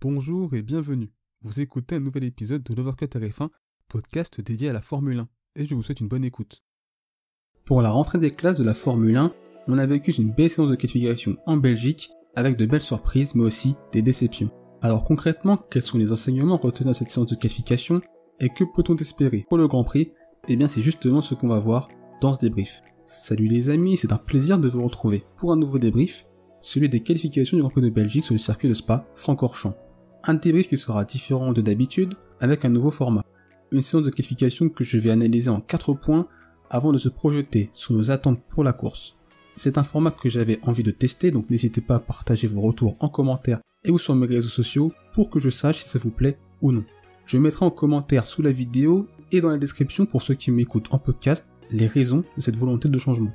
Bonjour et bienvenue. Vous écoutez un nouvel épisode de l'Overcut RF1, podcast dédié à la Formule 1, et je vous souhaite une bonne écoute. Pour la rentrée des classes de la Formule 1, on a vécu une belle séance de qualification en Belgique, avec de belles surprises, mais aussi des déceptions. Alors concrètement, quels sont les enseignements retenus dans cette séance de qualification, et que peut-on espérer pour le Grand Prix? Eh bien c'est justement ce qu'on va voir dans ce débrief. Salut les amis, c'est un plaisir de vous retrouver pour un nouveau débrief, celui des qualifications du Grand Prix de Belgique sur le circuit de Spa Francorchamps. Un débrief qui sera différent de d'habitude avec un nouveau format. Une séance de qualification que je vais analyser en 4 points avant de se projeter sur nos attentes pour la course. C'est un format que j'avais envie de tester, donc n'hésitez pas à partager vos retours en commentaire et ou sur mes réseaux sociaux pour que je sache si ça vous plaît ou non. Je mettrai en commentaire sous la vidéo et dans la description pour ceux qui m'écoutent en podcast les raisons de cette volonté de changement.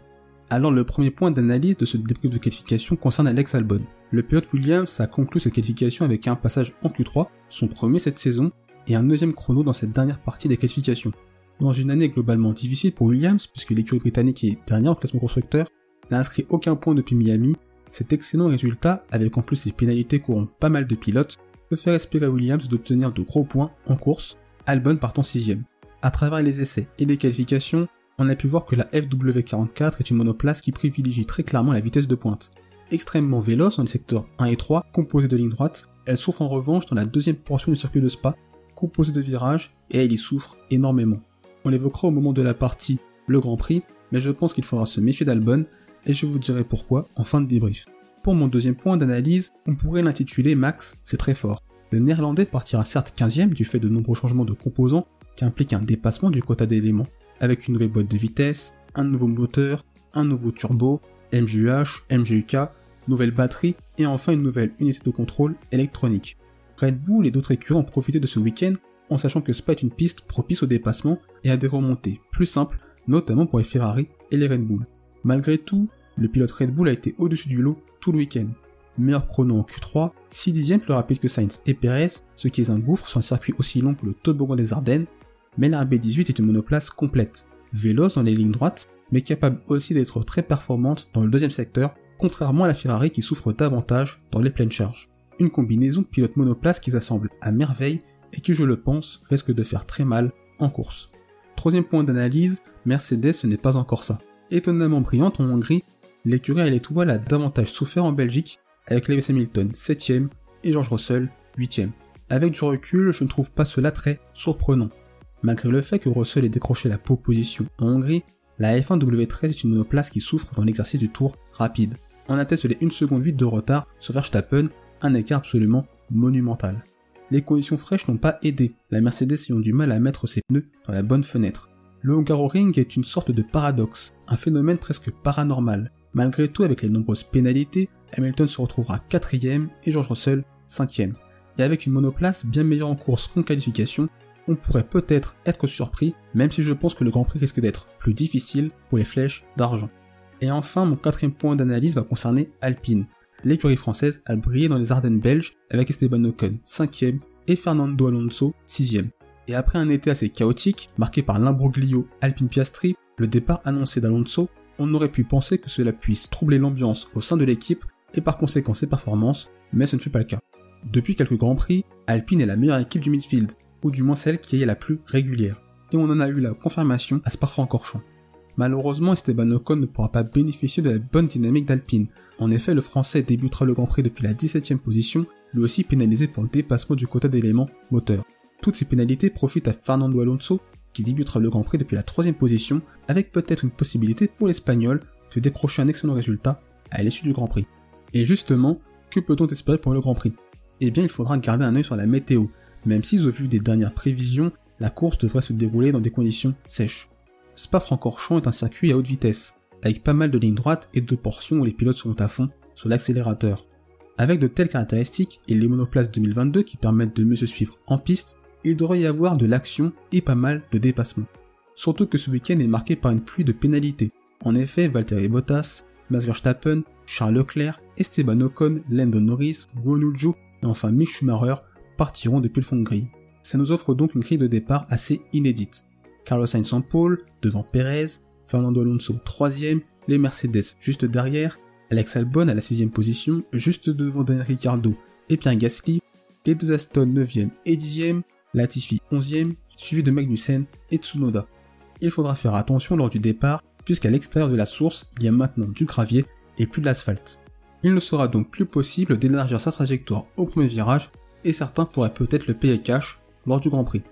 Alors le premier point d'analyse de ce débrief de qualification concerne Alex Albon. Le pilote Williams a conclu cette qualification avec un passage en Q3, son premier cette saison, et un deuxième chrono dans cette dernière partie des qualifications. Dans une année globalement difficile pour Williams, puisque l'écurie britannique est dernière en classement constructeur, n'a inscrit aucun point depuis Miami, cet excellent résultat, avec en plus ses pénalités courant pas mal de pilotes, peut faire espérer à Williams d'obtenir de gros points en course, Albon partant sixième. À travers les essais et les qualifications, on a pu voir que la FW44 est une monoplace qui privilégie très clairement la vitesse de pointe. Extrêmement véloce dans les secteurs 1 et 3, composée de lignes droites, elle souffre en revanche dans la deuxième portion du circuit de Spa, composée de virages, et elle y souffre énormément. On l'évoquera au moment de la partie le Grand Prix, mais je pense qu'il faudra se méfier d'Albon, et je vous dirai pourquoi en fin de débrief. Pour mon deuxième point d'analyse, on pourrait l'intituler Max, c'est très fort. Le néerlandais partira certes 15ème du fait de nombreux changements de composants qui impliquent un dépassement du quota d'éléments, avec une nouvelle boîte de vitesse, un nouveau moteur, un nouveau turbo, MGUH, MGUK, nouvelle batterie et enfin une nouvelle unité de contrôle électronique. Red Bull et d'autres écuries ont profité de ce week-end en sachant que Spa est une piste propice au dépassement et à des remontées plus simples, notamment pour les Ferrari et les Red Bull. Malgré tout, le pilote Red Bull a été au-dessus du lot tout le week-end. Meilleur chrono en Q3, 6 dixièmes plus rapide que Sainz et Perez, ce qui est un gouffre sur un circuit aussi long que le toboggan des Ardennes, mais la RB18 est une monoplace complète, véloce dans les lignes droites, mais capable aussi d'être très performante dans le deuxième secteur, contrairement à la Ferrari qui souffre davantage dans les pleines charges. Une combinaison de pilotes monoplaces qui s'assemblent à merveille et qui, je le pense, risque de faire très mal en course. Troisième point d'analyse, Mercedes ce n'est pas encore ça. Étonnamment brillante en Hongrie, l'écurie à l'étoile a davantage souffert en Belgique, avec Lewis Hamilton 7ème et George Russell 8ème. Avec du recul, je ne trouve pas cela très surprenant. Malgré le fait que Russell ait décroché la pole position en Hongrie, la F1 W13 est une monoplace qui souffre dans l'exercice du tour rapide. On atteste les 1 seconde 8 de retard sur Verstappen, un écart absolument monumental. Les conditions fraîches n'ont pas aidé, la Mercedes ayant du mal à mettre ses pneus dans la bonne fenêtre. Le Hungaroring est une sorte de paradoxe, un phénomène presque paranormal. Malgré tout, avec les nombreuses pénalités, Hamilton se retrouvera 4 et George Russell 5 Et avec une monoplace bien meilleure en course qu'en qualification, on pourrait peut-être être surpris, même si je pense que le Grand Prix risque d'être plus difficile pour les flèches d'argent. Et enfin, mon quatrième point d'analyse va concerner Alpine. L'écurie française a brillé dans les Ardennes belges avec Esteban Ocon 5ème et Fernando Alonso 6ème. Et après un été assez chaotique, marqué par l'imbroglio Alpine Piastri, le départ annoncé d'Alonso, on aurait pu penser que cela puisse troubler l'ambiance au sein de l'équipe et par conséquent ses performances, mais ce ne fut pas le cas. Depuis quelques grands prix, Alpine est la meilleure équipe du midfield, ou du moins celle qui est la plus régulière. Et on en a eu la confirmation à Spa-Francorchamps. Malheureusement, Esteban Ocon ne pourra pas bénéficier de la bonne dynamique d'Alpine. En effet, le français débutera le Grand Prix depuis la 17ème position, lui aussi pénalisé pour le dépassement du quota d'éléments moteur. Toutes ces pénalités profitent à Fernando Alonso, qui débutera le Grand Prix depuis la 3ème position, avec peut-être une possibilité pour l'Espagnol de décrocher un excellent résultat à l'issue du Grand Prix. Et justement, que peut-on espérer pour le Grand Prix? Eh bien, il faudra garder un œil sur la météo, même si au vu des dernières prévisions, la course devrait se dérouler dans des conditions sèches. Spa-Francorchamps est un circuit à haute vitesse, avec pas mal de lignes droites et de portions où les pilotes sont à fond sur l'accélérateur. Avec de telles caractéristiques et les monoplaces 2022 qui permettent de mieux se suivre en piste, il devrait y avoir de l'action et pas mal de dépassements. Surtout que ce week-end est marqué par une pluie de pénalités. En effet, Valtteri Bottas, Max Verstappen, Charles Leclerc, Esteban Ocon, Lando Norris, Guo et enfin Mick Schumacher partiront depuis le fond de grille. Ça nous offre donc une grille de départ assez inédite. Carlos Sainz en pole, devant Perez, Fernando Alonso 3 les Mercedes juste derrière, Alex Albon à la 6 position, juste devant Daniel Ricciardo et Pierre Gasly, les deux Aston 9e et 10e, Latifi 11e, suivi de Magnussen et Tsunoda. Il faudra faire attention lors du départ, puisqu'à l'extérieur de la source, il y a maintenant du gravier et plus de l'asphalte. Il ne sera donc plus possible d'élargir sa trajectoire au premier virage, et certains pourraient peut-être le payer cash lors du Grand Prix.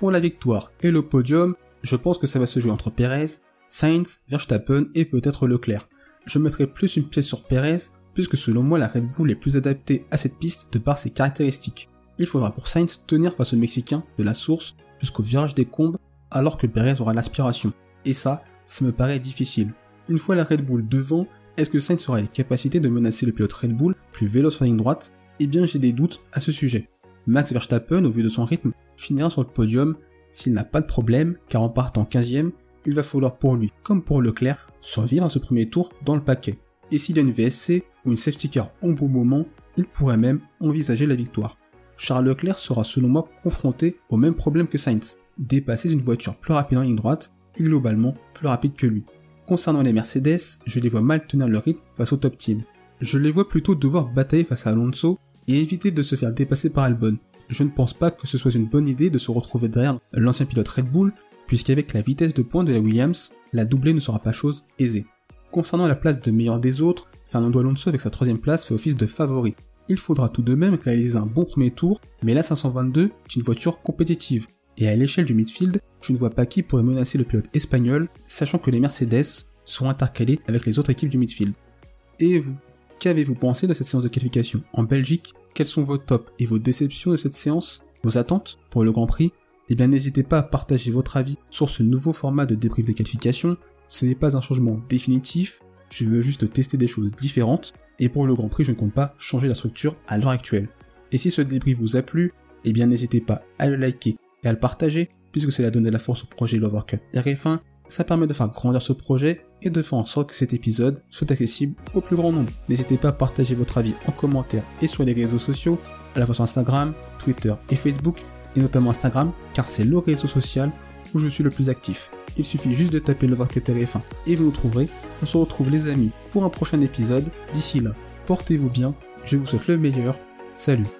Pour la victoire et le podium, je pense que ça va se jouer entre Perez, Sainz, Verstappen et peut-être Leclerc. Je mettrai plus une pièce sur Perez, puisque selon moi la Red Bull est plus adaptée à cette piste de par ses caractéristiques. Il faudra pour Sainz tenir face au Mexicain de la source jusqu'au virage des combes, alors que Perez aura l'aspiration. Et ça, ça me paraît difficile. Une fois la Red Bull devant, est-ce que Sainz aura les capacités de menacer le pilote Red Bull plus vélo sur la ligne droite? Eh bien j'ai des doutes à ce sujet. Max Verstappen, au vu de son rythme, finira sur le podium s'il n'a pas de problème, car en partant 15ème, il va falloir pour lui, comme pour Leclerc, survivre à ce premier tour dans le paquet. Et s'il a une VSC ou une safety car au bon moment, il pourrait même envisager la victoire. Charles Leclerc sera selon moi confronté au même problème que Sainz, dépasser une voiture plus rapide en ligne droite et globalement plus rapide que lui. Concernant les Mercedes, je les vois mal tenir le rythme face au top team. Je les vois plutôt devoir batailler face à Alonso et éviter de se faire dépasser par Albon. Je ne pense pas que ce soit une bonne idée de se retrouver derrière l'ancien pilote Red Bull puisqu'avec la vitesse de pointe de la Williams, la doublée ne sera pas chose aisée. Concernant la place de meilleur des autres, Fernando Alonso avec sa troisième place fait office de favori. Il faudra tout de même réaliser un bon premier tour, mais la 522 est une voiture compétitive. Et à l'échelle du midfield, je ne vois pas qui pourrait menacer le pilote espagnol, sachant que les Mercedes seront intercalés avec les autres équipes du midfield. Et vous, qu'avez-vous pensé de cette séance de qualification en Belgique? Quels sont vos tops et vos déceptions de cette séance Vos attentes pour le Grand Prix? Eh bien n'hésitez pas à partager votre avis sur ce nouveau format de débrief des qualifications. Ce n'est pas un changement définitif, je veux juste tester des choses différentes, et pour le Grand Prix je ne compte pas changer la structure à l'heure actuelle. Et si ce débrief vous a plu, eh bien n'hésitez pas à le liker et à le partager, puisque cela donne de la force au projet Lover Cup RF1, ça permet de faire grandir ce projet et de faire en sorte que cet épisode soit accessible au plus grand nombre. N'hésitez pas à partager votre avis en commentaire et sur les réseaux sociaux, à la fois sur Instagram, Twitter et Facebook, et notamment Instagram, car c'est le réseau social où je suis le plus actif. Il suffit juste de taper le TF1 et vous nous trouverez. On se retrouve les amis pour un prochain épisode. D'ici là, portez-vous bien, je vous souhaite le meilleur. Salut